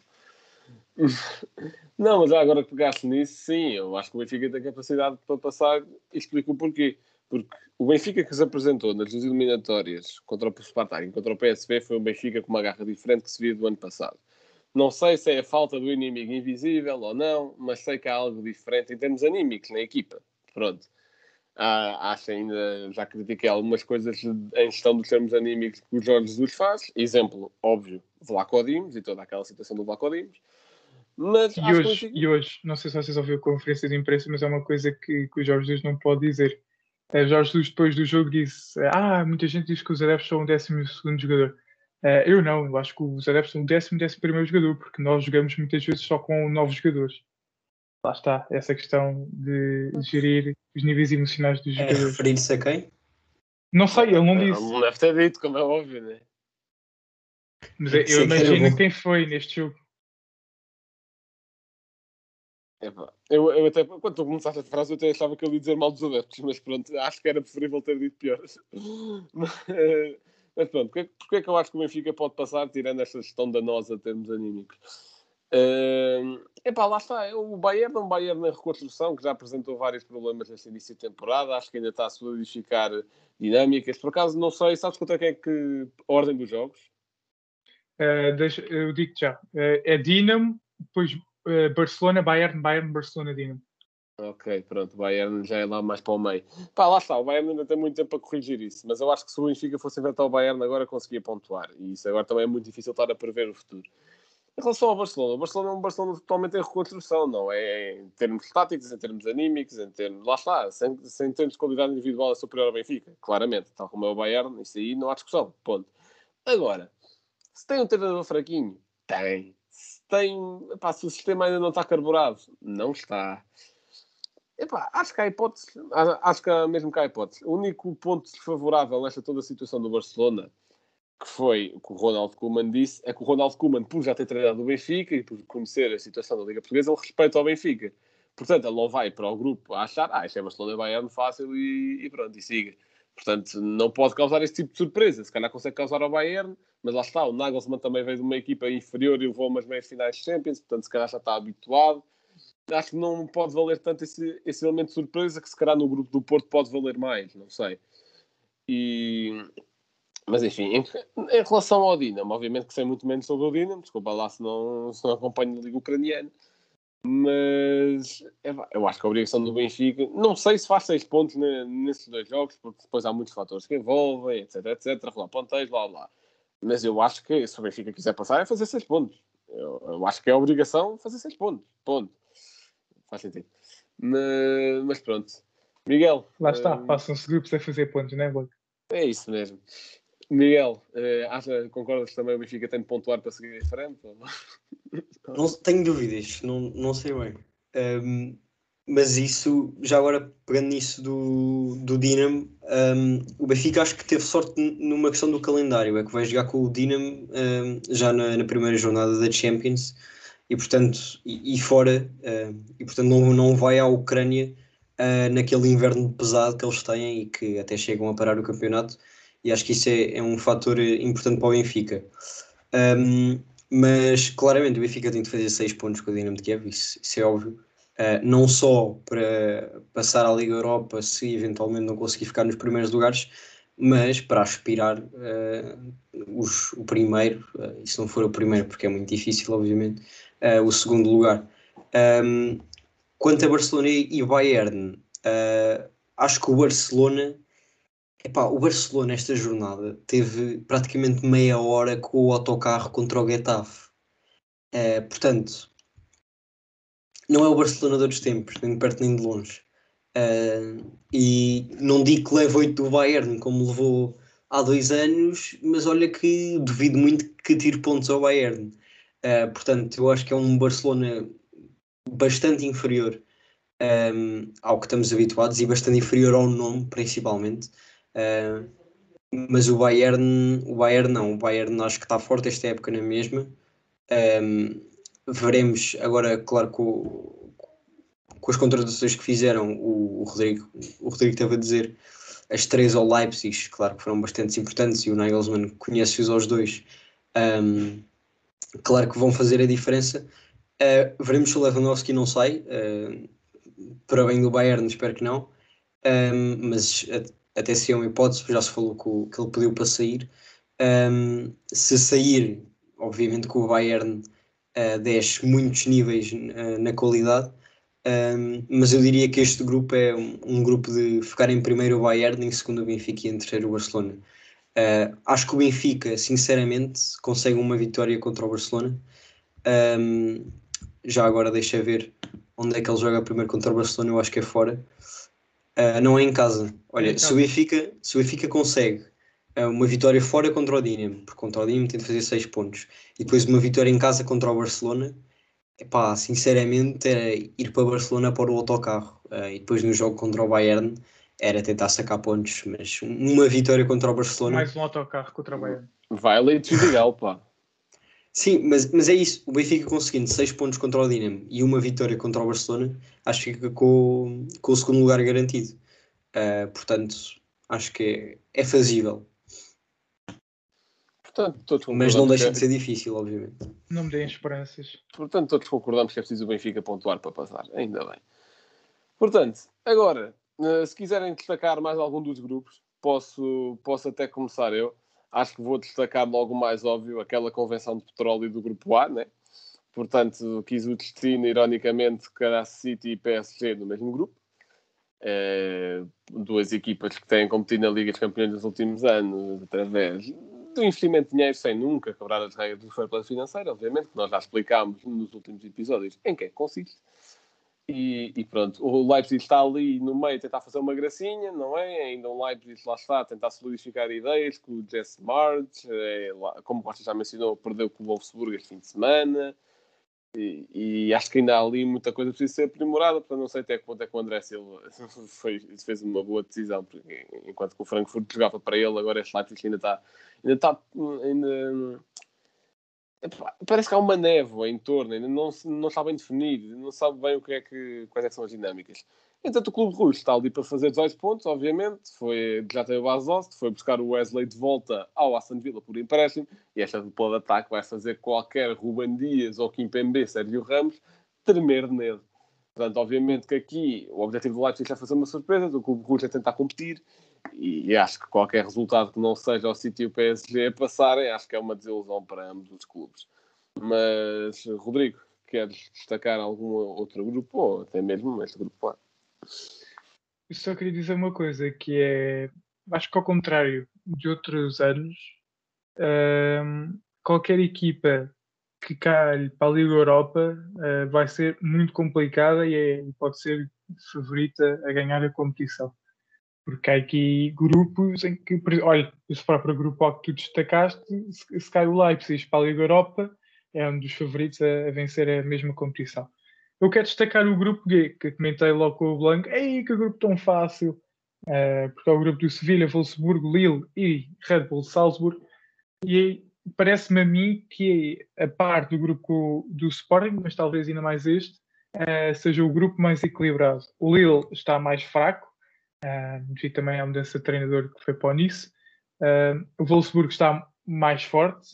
Não, mas agora que pegaste nisso, sim, eu acho que o Benfica tem capacidade para passar e explico o porquê. Porque o Benfica que se apresentou nas duas eliminatórias contra o Spartak e contra o PSV foi um Benfica com uma garra diferente que se via do ano passado. Não sei se é a falta do inimigo invisível ou não, mas sei que há algo diferente em termos anímicos na equipa. Pronto. Ah, acho ainda, já critiquei algumas coisas em gestão dos termos anímicos que o Jorge Jesus faz. Exemplo, óbvio, Vlaco Dimos e toda aquela situação do Vlaco Dimos. Mas e hoje, que... e hoje, não sei se vocês ouviram a conferência de imprensa, mas é uma coisa que, que o Jorge Jesus não pode dizer Jorge Jesus, depois do jogo, disse: Ah, muita gente diz que os adeptos são o 12 jogador. Uh, eu não, eu acho que os adeptos são o décimo, décimo primeiro jogador, porque nós jogamos muitas vezes só com novos jogadores. Lá está, essa questão de gerir os níveis emocionais dos é jogadores. referir-se a quem? Não sei, ele não disse. Não deve ter dito, como é óbvio, né? Mas eu imagino quem foi neste jogo. Eu, eu até, quando tu começaste a frase, eu até achava que ele ia dizer mal dos adeptos, mas pronto, acho que era preferível ter dito pior. mas pronto, porque, porque é que eu acho que o Benfica pode passar, tirando esta gestão danosa termos anímicos? Uh, epá, lá está, o Bayern é um Bayern na reconstrução que já apresentou vários problemas neste início de temporada, acho que ainda está a solidificar dinâmicas. Por acaso, não sei, sabes contra quem é que a ordem dos jogos? Uh, deixa, eu digo já. Uh, é Dinamo, depois Barcelona, Bayern, Bayern, Barcelona, Dinamo. Ok, pronto, o Bayern já é lá mais para o meio. Pá, lá está, o Bayern ainda tem muito tempo para corrigir isso, mas eu acho que se o Benfica fosse inventar o Bayern agora conseguia pontuar, e isso agora também é muito difícil estar a prever o futuro. Em relação ao Barcelona, o Barcelona é um Barcelona totalmente em reconstrução, não é? Em termos táticos, em termos anímicos, em termos. Lá está, sem, sem termos de qualidade individual é superior ao Benfica, claramente, tal como é o Bayern, isso aí não há discussão, ponto. Agora, se tem um treinador fraquinho, tem. Tem. Epá, se o sistema ainda não está carburado, não está. Epá, acho que há hipótese, acho que há mesmo que há hipótese. O único ponto desfavorável nesta toda a situação do Barcelona que foi o que o Ronald Koeman disse, é que o Ronald Koeman, por já ter treinado o Benfica e por conhecer a situação da Liga Portuguesa, ele respeita ao Benfica. Portanto, ele não vai para o grupo a achar, ah, isto é Barcelona e Bayern fácil e, e, pronto, e siga. Portanto, não pode causar esse tipo de surpresa. Se calhar consegue causar ao Bayern, mas lá está, o Nagelsmann também veio de uma equipa inferior e levou umas meias finais de Champions, portanto, se calhar já está habituado. Acho que não pode valer tanto esse, esse elemento de surpresa, que se calhar no grupo do Porto pode valer mais, não sei. E, mas enfim, em, em, relação ao Dinamo, obviamente que sei muito menos sobre o Dinamo, desculpa lá se não, se não acompanho a Liga Ucraniana, mas é, eu acho que a obrigação do Benfica, não sei se faz seis pontos nesses dois jogos, porque depois há muitos fatores que envolvem, etc, etc, rolar ponteiros, blá blá. Mas eu acho que se o Benfica quiser passar é fazer seis pontos. Eu, eu acho que é a obrigação fazer seis pontos. Ponto. Faz sentido. Mas, mas pronto. Miguel. Lá está, uh, passam-se grupos a fazer pontos, não é? É isso mesmo. Miguel, uh, acha, concordas também o Benfica tem de pontuar para seguir em frente? Não tenho dúvidas, não, não sei bem. Um, mas isso, já agora pegando nisso do, do Dinamo, um, o Benfica acho que teve sorte numa questão do calendário, é que vai jogar com o Dinamo um, já na, na, primeira jornada da Champions e portanto, e, e fora, e portanto não, não vai à Ucrânia uh, naquele inverno pesado que eles têm e que até chegam a parar o campeonato e acho que isso é, é um fator importante para o Benfica. Um, mas claramente o Benfica tem de fazer 6 pontos com o Dinamo de Kiev, isso, isso é óbvio. Uh, não só para passar à Liga Europa se eventualmente não conseguir ficar nos primeiros lugares, mas para aspirar uh, os, o primeiro, uh, e se não for o primeiro, porque é muito difícil, obviamente, o segundo lugar. Um, quanto a Barcelona e Bayern, acho que o Barcelona Epá, o Barcelona esta jornada teve praticamente meia hora com o autocarro contra o Getafe. É, portanto, não é o Barcelona de outros tempos, nem de perto nem de longe. É, e não digo que leve 8 do Bayern como levou há dois anos, mas olha que duvido muito que tire pontos ao Bayern. É, portanto, eu acho que é um Barcelona bastante inferior um, ao que estamos habituados e bastante inferior ao nome, principalmente. Uh, mas o Bayern, o Bayern não, o Bayern acho que está forte esta época na mesma. Um, veremos agora, claro, com, com as contratações que fizeram, o, o, Rodrigo, o Rodrigo estava a dizer as três ao Leipzig, claro que foram bastante importantes e o Nagelsmann conhece-os aos dois. Um, claro que vão fazer a diferença. Uh, veremos se o Lewandowski não sai, uh, para bem do Bayern, espero que não. Um, mas até se é uma hipótese, já se falou que, que ele pediu para sair. Um, se sair, obviamente que o Bayern uh, desce muitos níveis uh, na qualidade, um, mas eu diria que este grupo é um, um, grupo de ficar em primeiro o Bayern, em segundo o Benfica e em terceiro o Barcelona. Uh, acho que o Benfica, sinceramente, consegue uma vitória contra o Barcelona. Já agora deixa ver onde é que ele joga primeiro contra o Barcelona, eu acho que é fora. Uh, não é em casa. Olha, é se, o Benfica, se o Benfica consegue uh, uma vitória fora contra o Dinamo, porque contra o Dinamo tem de fazer 6 pontos, e depois uma vitória em casa contra o Barcelona, epá, sinceramente era ir para Barcelona para o autocarro. Uh, e depois no jogo contra o Bayern era tentar sacar pontos, mas uma vitória contra o Barcelona. Mais um autocarro contra o Bayern. Vai leite legal, pá. Sim, mas, mas é isso. O Benfica conseguindo 6 pontos contra o Dinamo e uma vitória contra o Barcelona, acho que fica com, com o segundo lugar garantido. Uh, portanto, acho que é, é fazível. Portanto, mas não deixa de ser difícil, obviamente. Não me deem esperanças. Portanto, todos concordamos que é preciso o Benfica pontuar para passar. Ainda bem. Portanto, agora, ah, se quiserem destacar mais algum dos grupos, posso, posso até começar eu. Acho que vou destacar logo o mais óbvio, aquela convenção de petróleo do grupo A, né? Portanto, quis o destino, ironicamente, que City e PSG no mesmo grupo. É, duas equipas que têm competido na Liga dos Campeões nos últimos anos, através do investimento de dinheiro sem nunca quebrar as regras do fair play financeiro, obviamente, que nós já explicámos nos últimos episódios em que é que consiste. E, e, pronto, o Leipzig está ali no meio a tentar fazer uma gracinha, não é? Ainda um Leipzig lá está a tentar solidificar ideias com o Jesse March, é, como o Costa já mencionou, perdeu com o Wolfsburg este fim de semana. E, e, acho que ainda há ali muita coisa que precisa ser aprimorada, portanto não sei até que ponto é que o André Silva foi, fez uma boa decisão, porque enquanto que o Frankfurt jogava para ele, agora este Leipzig ainda está ainda está ainda, parece que há uma névoa em torno, ainda não, não está bem definido, não sabe bem o que é que, quais é que são as dinâmicas. Entanto, o Clube Russo está ali para fazer 18 pontos, obviamente. Foi, já teve o Basost, foi buscar o Wesley de volta ao Aston Villa por empréstimo. E esta dupla de ataque vai fazer qualquer Ruben Dias ou Kimpembe, Sérgio Ramos, tremer medo. Portanto, obviamente que aqui o objetivo do Leipzig é fazer uma surpresa, do Clube Russo é tentar competir. E, e, acho que qualquer resultado que não seja o City e o PSG passarem, acho que é uma desilusão para ambos os clubes. Mas, Rodrigo, queres destacar algum outro grupo ou até mesmo este grupo lá? Eu só queria dizer uma coisa, que é, acho que ao contrário de outros anos, um, qualquer equipa que calhe para a Liga Europa uh, vai ser muito complicada e é, pode ser favorita a ganhar a competição. Porque há aqui grupos em que, olha, esse próprio grupo que tu destacaste, se, cai o Leipzig para a Liga Europa, é um dos favoritos a, a vencer a mesma competição. Eu quero destacar o grupo G, que comentei logo com o Blanco. Ei, que grupo tão fácil! Uh, porque é o grupo do Sevilha, Wolfsburgo, Lille e Red Bull Salzburg. E parece-me a mim que a parte do grupo do Sporting, mas talvez ainda mais este, uh, seja o grupo mais equilibrado. O Lille está mais fraco, uh, também à mudança de treinador que foi para o Nice. Uh, o Wolfsburgo está mais forte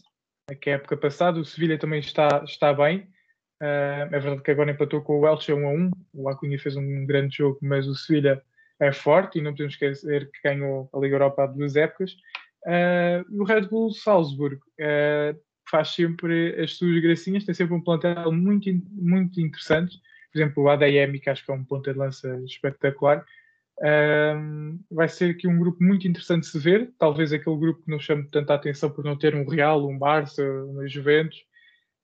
que a época passada. O Sevilha também está, está bem. Uh, é verdade que agora empatou com o Welsh a 1 a 1. O Acunha fez um grande jogo, mas o Sevilha é forte e não podemos esquecer que ganhou a Liga Europa há duas épocas. Uh, o Red Bull Salzburg uh, faz sempre as suas gracinhas, tem sempre um plantel muito, muito interessante. Por exemplo, o ADM, que acho que é um ponto de lança espetacular. Uh, vai ser aqui um grupo muito interessante de se ver. Talvez aquele grupo que não chame tanta atenção por não ter um Real, um Barça, um Juventus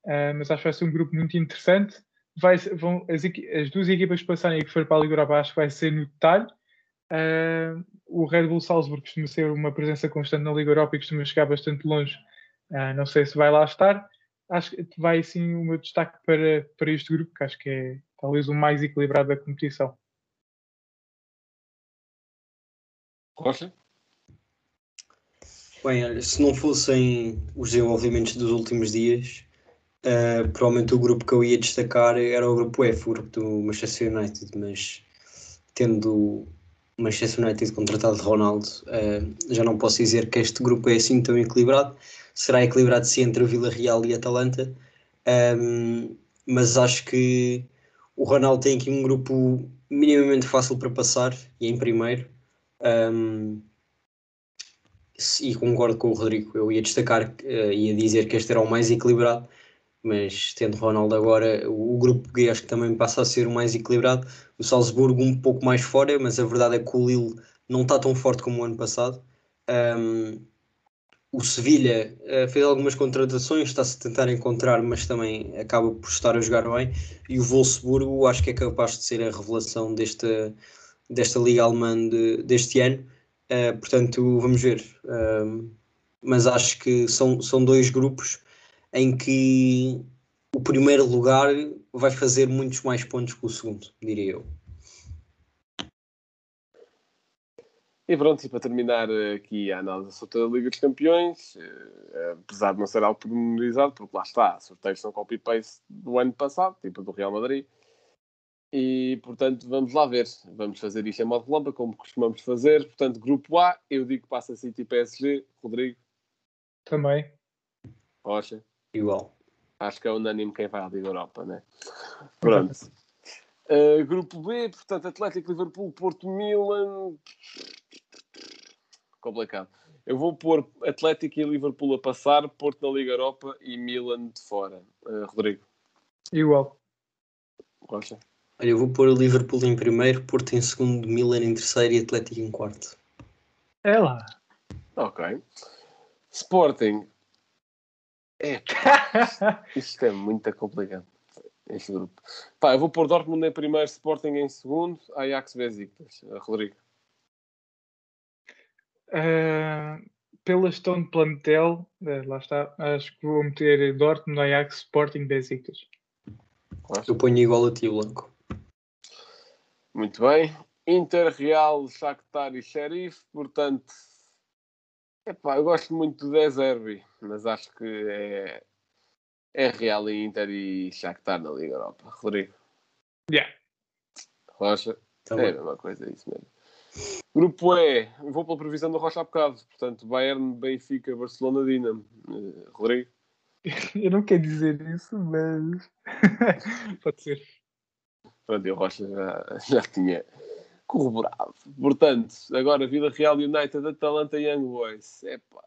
uh, mas acho que vai ser um grupo muito interessante. Vai, vão, as, as, duas equipas que passarem e que for para a Liga Europa acho que vai ser no detalhe. Uh, o Red Bull Salzburg costuma ser uma presença constante na Liga Europa e costuma chegar bastante longe. Uh, não sei se vai lá estar. Acho que vai sim o meu destaque para, para este grupo, que acho que é talvez o mais equilibrado da competição. Rocha? Bem, olha, se não fossem os desenvolvimentos dos últimos dias, Uh, provavelmente o grupo que eu ia destacar era o grupo F, o grupo do Manchester United, mas tendo o Manchester United contratado Ronaldo, uh, já não posso dizer que este grupo é assim tão equilibrado. Será equilibrado sim entre o Vila Real e Atalanta, um, mas acho que o Ronaldo tem aqui um grupo minimamente fácil para passar e em primeiro. Um, e concordo com o Rodrigo, eu ia destacar, uh, ia dizer que este era o mais equilibrado mas tendo Ronaldo agora, o grupo G acho que também passa a ser o mais equilibrado. O Salzburgo um pouco mais fora, mas a verdade é que o Lille não está tão forte como o ano passado. Um, o Sevilha uh, fez algumas contratações, está-se a tentar encontrar, mas também acaba por estar a jogar bem. E o Wolfsburgo acho que é capaz de ser a revelação desta, desta Liga Alemã de, deste ano. Uh, portanto, vamos ver. Um, mas acho que são, são dois grupos em que o primeiro lugar vai fazer muitos mais pontos que o segundo, diria eu. E pronto, e para terminar aqui a análise sobre da Liga dos Campeões, eh, apesar de não ser algo pormenorizado, porque lá está, sorteios são copy-paste do ano passado, tipo do Real Madrid, e portanto vamos lá ver, vamos fazer isto em modo relâmpago, como costumamos fazer. Portanto, grupo A, eu digo que passa City e PSG, Rodrigo. Também. Rocha igual. Acho que é unânime quem vai à Liga Europa, né? Pronto. Uh, grupo B, portanto, Atlético, Liverpool, Porto, Milan. Complicado. Eu vou pôr Atlético e Liverpool a passar, Porto na Liga Europa e Milan de fora. Uh, Rodrigo, Igual. Rocha. Olha, eu vou pôr o Liverpool em primeiro, Porto em segundo, Milan em terceiro e Atlético em quarto. É lá. Ok. Sporting. É, isto é muito complicado. Este grupo. Pá, eu vou pôr Dortmund em primeiro, Sporting em segundo, Ajax Besiktas. Uh, Rodrigo. Ah, pela gestão de plantel, eh, lá está, acho que vou meter Dortmund, Ajax, Sporting, Besiktas. Eu ponho igual a ti, Blanco. Muito bem. Inter, Real, Shakhtar e Sheriff. Portanto, epá, eu gosto muito do Deserbi, mas acho que é, é Real e Inter e Shakhtar na Liga Europa. Rodrigo, Yeah. Rocha, Tá é a mesma coisa, é isso mesmo. Grupo E, vou pela previsão do Rocha há bocado. Portanto, Bayern, Benfica, Barcelona, Dinamo. Eh, Rodrigo, Eu não quero dizer isso, mas pode ser. Pronto, e o Rocha já, já tinha corroborado. Portanto, agora Vila Real, United, Atalanta e Young Boys. Epá.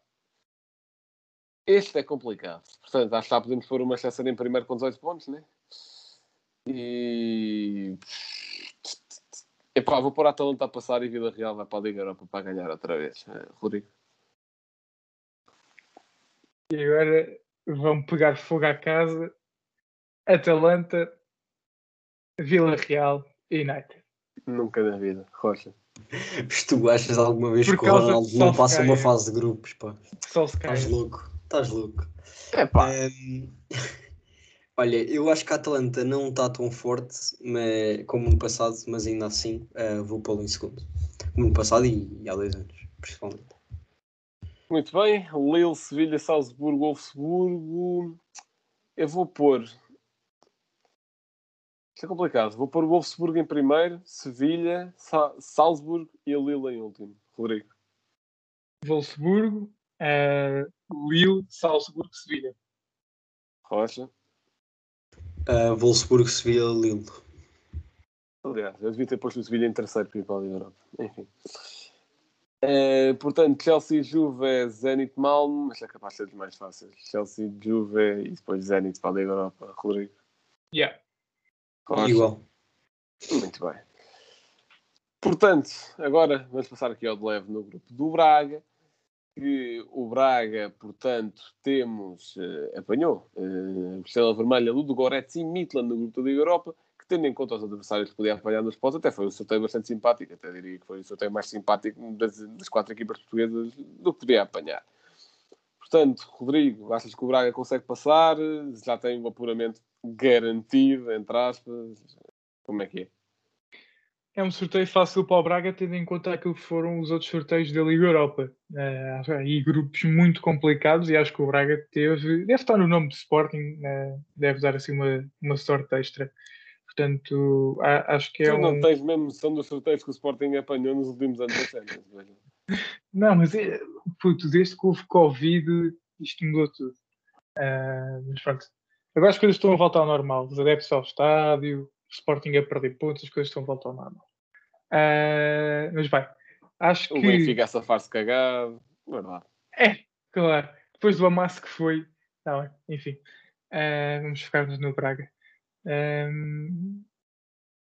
Este é complicado. Portanto, acho que já podemos pôr o Manchester em primeiro com 18 pontos, né? E. Epá, vou pôr a Atalanta a passar e Vila Real vai para a Liga Europa para ganhar outra vez. Eh, Rodrigo. E agora vão pegar fogo à casa. Atalanta, Vila Real e United. Nunca na vida. Rocha. Mas tu achas alguma vez Por que o Ronaldo não passa uma fase de grupos, pá? Só se. Estás louco, estás louco. Epá. Hum, olha, eu acho que a Atalanta não está tão forte mas, como no passado, mas ainda assim eh, vou pô-lo em segundo. Como no passado e, e há dois anos, principalmente. Muito bem. Lille, Sevilha, Salzburgo, Wolfsburgo. Eu vou pôr. Isto é complicado. Vou pôr o Wolfsburgo em primeiro, Sevilha, Sa Salzburgo e a Lille em último. Rodrigo. Wolfsburgo, eh, Lille, Salzburgo, Sevilha. Rocha. Uh, Wolfsburgo, Sevilla, Lille. Aliás, eu devia ter posto o Sevilha em terceiro para ir para a Liga Europa. Enfim. Eh, portanto, Chelsea, Juve, Zenit, Malmo. Mas é capaz de ser dos mais fáceis. Chelsea, Juve e depois Zenit para a Liga Europa. Rodrigo. Yeah. Igual. Muito bem. Portanto, agora vamos passar aqui ao de leve no grupo do Braga. Que o Braga, portanto, temos, eh, apanhou eh, Estrela Vermelha, Ludo Goretz e Midland no grupo da Liga Europa, que tendo em conta os adversários que podia apanhar nos pontos, até foi um sorteio bastante simpático, até diria que foi o sorteio mais simpático das, das quatro equipas portuguesas do que podia apanhar. Portanto, Rodrigo, achas que o Braga consegue passar? Já tem um apuramento garantido, entre aspas? Como é que é? É um sorteio fácil para o Braga, tendo em conta aquilo que foram os outros sorteios da Liga Europa. Eh, e grupos muito complicados, e acho que o Braga teve. Deve estar no nome de Sporting, eh, deve dar assim uma, uma sorte extra. Portanto, a- acho que é tu um. não tens mesmo noção dos sorteios que o Sporting apanhou nos últimos anos da Champions, velho. Não, mas é, puto, desde que houve Covid, isto mudou tudo. Ah, mas pronto. Agora as coisas estão a voltar ao normal. Os adeptos ao estádio, o Sporting a perder pontos, as coisas estão a voltar ao normal. Ah, mas vai. Acho O que. Benfica a safar-se cagado. Verdade. É, claro. Depois do amasso que foi. Tá bem, enfim. Ah, vamos focar-nos no Braga. Ahm,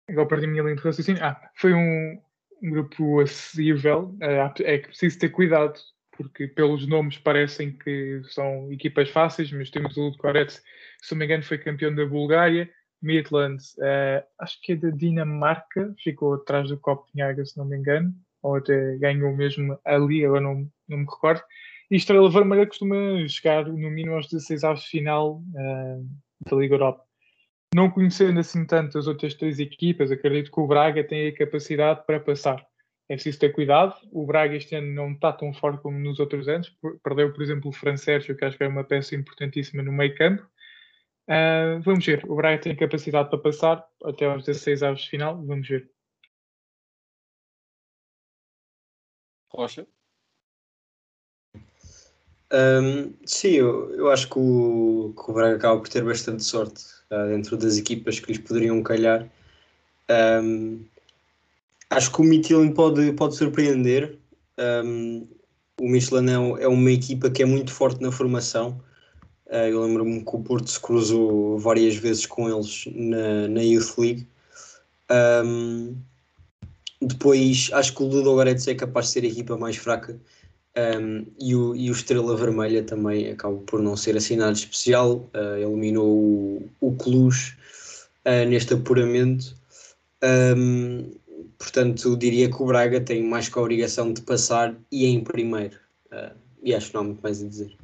agora perdi a minha linha de raciocínio. Ah, foi um, um grupo acessível. Ah, é que preciso ter cuidado, porque pelos nomes parecem que são equipas fáceis, mas temos o Ludogorets, se não me engano, foi campeão da Bulgária. Midland, ah, acho que é da Dinamarca, ficou atrás do Copenhaga, se não me engano, ou até ganhou mesmo ali, agora não, não me recordo. E Estrela Vermelha costuma chegar no mínimo aos 16 aos de final ah, da Liga Europa. Não conhecendo assim tanto as outras três equipas, acredito que o Braga tem a capacidade para passar. É preciso ter cuidado. O Braga este ano não está tão forte como nos outros anos. Per- Perdeu, por exemplo, o Fran Sérgio, que acho que é uma peça importantíssima no meio campo. Ah, vamos ver. O Braga tem capacidade para passar até aos 16 aos de final. Vamos ver. Rocha. Hum, sim, eu, eu acho que o, que o Braga acaba por ter bastante sorte ah, dentro das equipas que lhes poderiam calhar. Hum, acho que o Midtjylland pode, pode surpreender. Hum, o Michelin é, um- é uma equipa que é muito forte na formação. Eh, eu lembro-me que o Porto se cruzou várias vezes com eles na, na Youth League. Ahm, depois, acho que o Ludo Goretz é capaz de ser a equipa mais fraca. Ahm, e, o, e o Estrela Vermelha também acaba por não ser nada especial. Eh, eliminou o, o Cluj eh, neste apuramento. Ahm, portanto, diria que o Braga tem mais que a obrigação de passar e em primeiro. Ah, e acho que não há muito mais a dizer.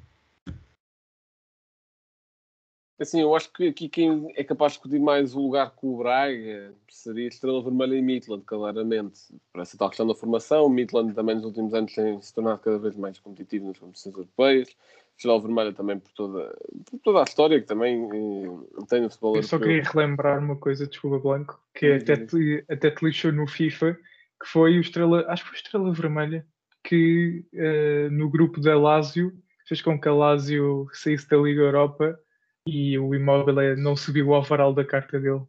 Assim, eu acho que aqui quem é capaz de discutir mais o lugar com o Braga seria Estrela Vermelha e Midland, claramente. Por essa tal questão da formação, o Midland também nos últimos anos tem se tornado cada vez mais competitivo nas competições europeias. Estrela Vermelha também por toda, por toda a história que também eh, tem no futebol Eu só queria relembrar uma coisa, desculpa, Blanco, que até te, até te lixou no FIFA, que foi o Estrela, acho que foi o Estrela Vermelha, que eh, no grupo da Lazio fez com que a Lazio saísse da Liga Europa e o Immobile não subiu o overall da carta dele.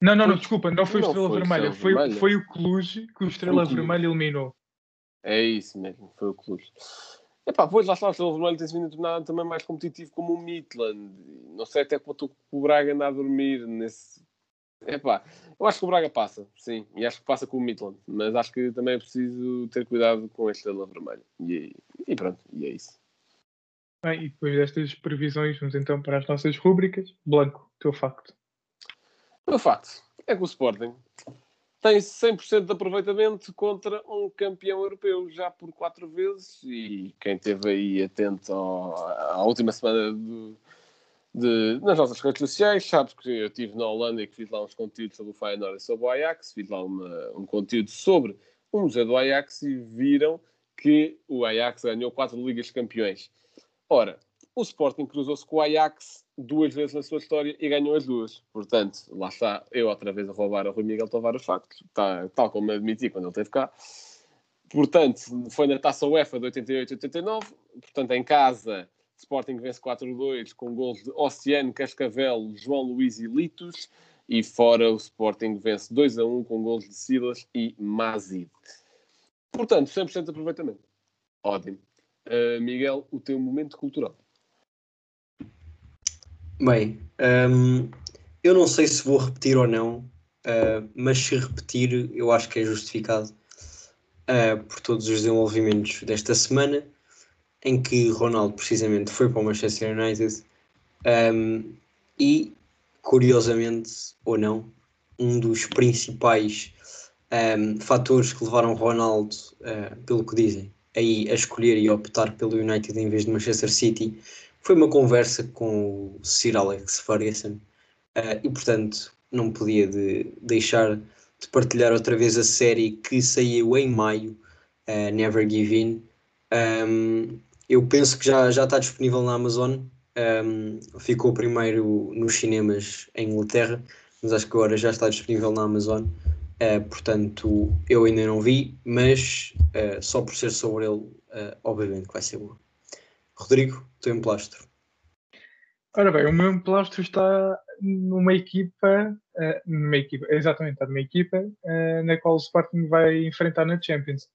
Não, não, não, desculpa, não foi o Estrela foi o Vermelha, foi, Vermelha. foi o Cluj que o Estrela Cluj. Vermelha eliminou. É isso mesmo, foi o Cluj. Epá, pois lá está, o Estrela Vermelha tem-se vindo a tornar também mais competitivo como o Midland. Não sei até quanto o Braga anda a dormir nesse. Epá, eu acho que o Braga passa, sim, e acho que passa com o Midland, mas acho que também é preciso ter cuidado com a Estrela Vermelha. E, e pronto, e é isso. Bem, e depois destas previsões, vamos então para as nossas rúbricas. Blanco, teu facto. O facto é que o Sporting tem 100% de aproveitamento contra um campeão europeu já por quatro vezes e quem esteve aí atento ao- à última semana de- nas nossas redes sociais sabe que eu estive na Holanda e que fiz lá uns conteúdos sobre o Feyenoord e sobre o Ajax, fiz lá uma- um conteúdo sobre o Museu do Ajax e viram que o Ajax ganhou quatro Ligas Campeões. Ora, o Sporting cruzou-se com o Ajax duas vezes na sua história e ganhou as duas. Portanto, lá está eu outra vez a roubar a Rui Miguel Tovar os factos, tá, tal como admiti quando ele esteve cá. Portanto, foi na taça UEFA de 88-89. Portanto, em casa, Sporting vence 4-2 com gols de Oceano, Cascavel, João Luís e Litos. E fora, o Sporting vence 2-1 com gols de Silas e Mazid. Portanto, 100% de aproveitamento. Ótimo. Uh, Miguel, o teu momento cultural. Bem, hum, eu não sei se vou repetir ou não, uh, mas se repetir, eu acho que é justificado uh, por todos os desenvolvimentos desta semana, em que Ronaldo precisamente foi para o Manchester United um, e, curiosamente ou não, um dos principais um, fatores que levaram Ronaldo, pelo que dizem, aí a escolher e optar pelo United em vez de Manchester City foi uma conversa com o Sir Alex Ferguson uh, e portanto não podia de deixar de partilhar outra vez a série que saiu em maio, uh, Never Give In. Um, eu penso que já, já está disponível na Amazon. Um, ficou primeiro nos cinemas em Inglaterra, mas acho que agora já está disponível na Amazon. Uh, portanto, eu ainda não vi, mas uh, só por ser sobre ele, uh, obviamente que vai ser boa. Rodrigo, tu emplastro. Ora bem, o meu emplastro está numa equipa, numa equipa, exatamente, está numa equipa na qual o Sporting vai enfrentar na Champions.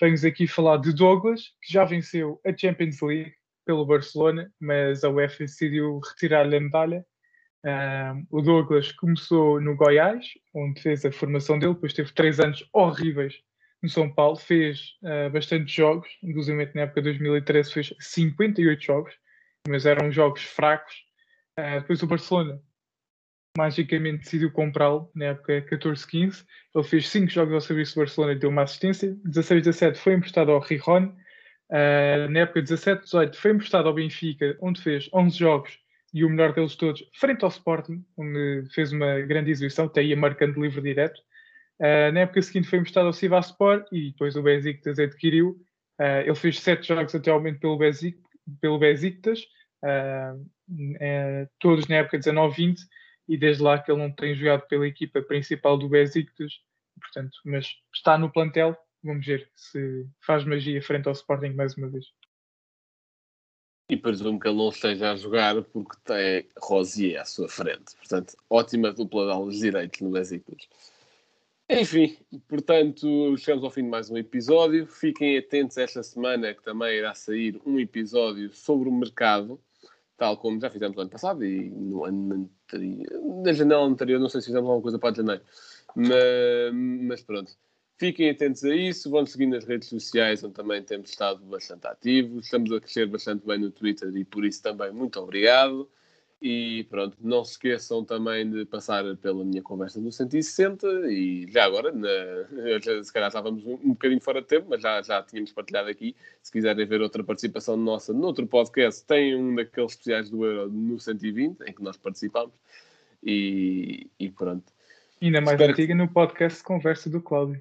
Venho aqui falar de Douglas, que já venceu a Champions League pelo Barcelona, mas a UEFA decidiu retirar-lhe a medalha. O Douglas começou no Goiás, onde fez a formação dele, depois teve três anos horríveis no São Paulo, fez uh, bastantes jogos, inclusive na época de 2013 fez 58 jogos, mas eram jogos fracos. Uh, depois o Barcelona magicamente decidiu comprá-lo na época 14-15. Ele fez 5 jogos ao serviço do Barcelona e deu uma assistência. 16-17 foi emprestado ao Rijon. Uh, na época 17-18 foi emprestado ao Benfica, onde fez 11 jogos e o melhor deles todos, frente ao Sporting, onde fez uma grande exibição, até ia marcando livre direto. Uh, na época seguinte foi emprestado ao Sivaspor e depois o Besiktas adquiriu. Uh, ele fez 7 jogos até ao momento pelo, Besic, pelo Besiktas, todos na época 19-20 e desde lá que ele não tem jogado pela equipa principal do Besiktas, portanto, mas está no plantel, vamos ver se faz magia frente ao Sporting mais uma vez. E presumo que ele não esteja a jogar porque tem Rosier à sua frente. Portanto, ótima dupla de aulas direitos no Besiktas. Enfim, portanto, chegamos ao fim de mais um episódio. Fiquem atentos esta semana que também irá sair um episódio sobre o mercado, tal como já fizemos no ano passado e no ano anterior. Na janela anterior, não sei se fizemos alguma coisa para janeiro, mas, mas pronto. Fiquem atentos a isso, vão seguir nas redes sociais, onde também temos estado bastante ativos. Estamos a crescer bastante bem no Twitter e por isso também muito obrigado. E pronto, não se esqueçam também de passar pela minha conversa do 160 e já agora, na, já, se calhar estávamos um, um bocadinho fora de tempo, mas já, já tínhamos partilhado aqui. Se quiserem ver outra participação nossa noutro podcast, tem um daqueles especiais do Euro no 120, em que nós participamos. E, e pronto. Ainda mais Espero antiga no podcast Conversa do Cláudio.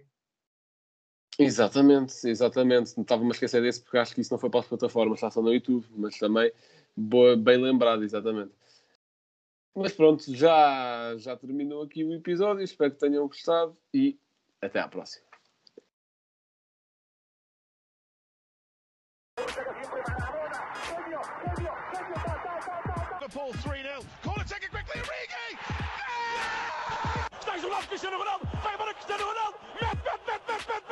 Exatamente, exatamente. Estava-me a esquecer desse porque acho que isso não foi para as plataformas, está só no YouTube, mas também boa, bem lembrado, exatamente. Mas pronto, já, já terminou aqui o episódio. Espero que tenham gostado e até à próxima. Liverpool 3 0. Corner taken quickly. Origi! Está isolado Cristiano Ronaldo. Vai Cristiano Ronaldo.